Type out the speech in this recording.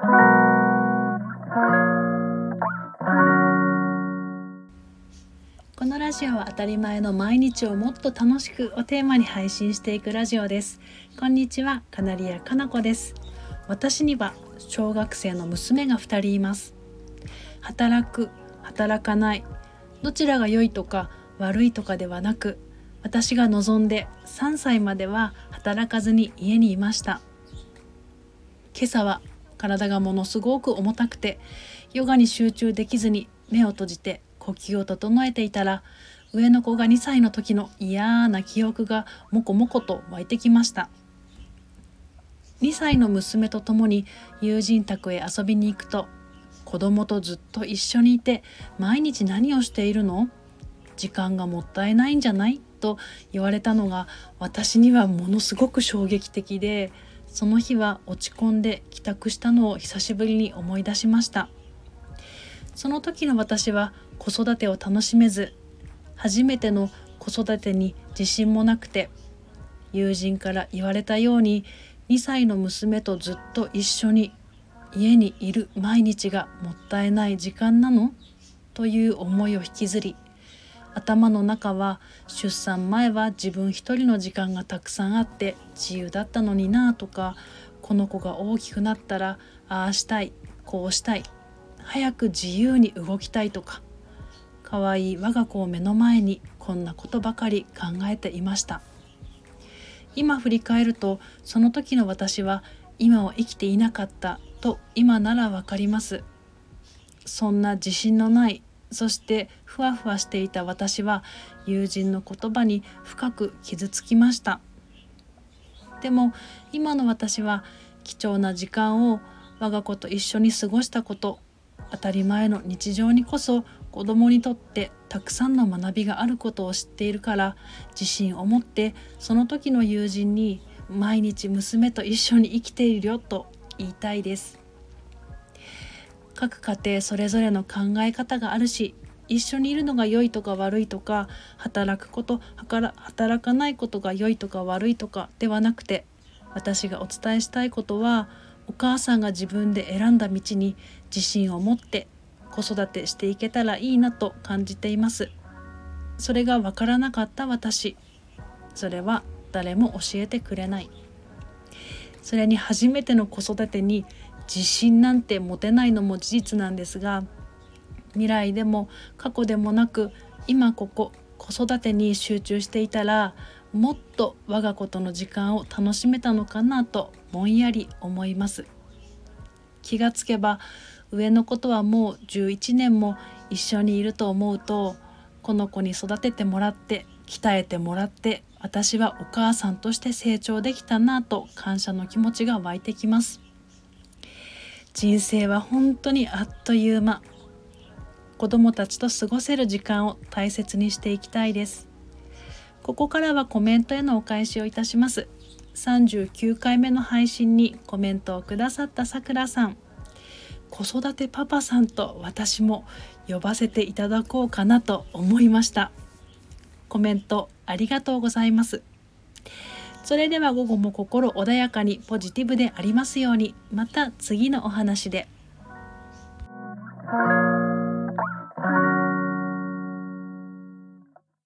このラジオは当たり前の毎日をもっと楽しくをテーマに配信していくラジオです。こんにちはカナリアかなこです。私には小学生の娘が2人います。働く働かないどちらが良いとか悪いとかではなく私が望んで3歳までは働かずに家にいました。今朝は体がものすごく重たくてヨガに集中できずに目を閉じて呼吸を整えていたら上の子が2歳の時の嫌な記憶がもこもこと湧いてきました。2歳の娘と共に友人宅へ遊びに行くと子供とずっと一緒にいて毎日何をしているの？時間がもったいないんじゃない？と言われたのが私にはものすごく衝撃的でその日は落ち込んで帰宅したのを久しぶりに思い出しました。その時の私は子育てを楽しめず初めての子育てに自信もなくて友人から言われたように2歳の娘とずっと一緒に家にいる毎日がもったいない時間なの？という思いを引きずり頭の中は出産前は自分一人の時間がたくさんあって自由だったのになとかこの子が大きくなったらああしたいこうしたい早く自由に動きたいとか可愛い我が子を目の前にこんなことばかり考えていました。今振り返るとその時の私は今を生きていなかったと今ならわかります。そんな自信のないそしてふわふわしていた私は友人の言葉に深く傷つきました。でも今の私は貴重な時間を我が子と一緒に過ごしたこと当たり前の日常にこそ子供にとってたくさんの学びがあることを知っているから自信を持ってその時の友人に毎日娘と一緒に生きているよと言いたいです。各家庭それぞれの考え方があるし一緒にいるのが良いとか悪いとか働くこと働かないことが良いとか悪いとかではなくて私がお伝えしたいことはお母さんが自分で選んだ道に自信を持って子育てしていけたらいいなと感じています。それが分からなかった私それは誰も教えてくれない。それに初めての子育てに自信なんて持てないのも事実なんですが未来でも過去でもなく今ここ子育てに集中していたらもっと我が子との時間を楽しめたのかなとぼんやり思います。気がつけば上のことはもう11年も一緒にいると思うとこの子に育ててもらって鍛えてもらって私はお母さんとして成長できたなと感謝の気持ちが湧いてきます。人生は本当にあっという間。子供たちと過ごせる時間を大切にしていきたいです。ここからはコメントへのお返しをいたします。39回目の配信にコメントをくださったさくらさん。子育てパパさんと私も呼ばせていただこうかなと思いました。コメントありがとうございます。それでは午後も心穏やかにポジティブでありますようにまた次のお話で。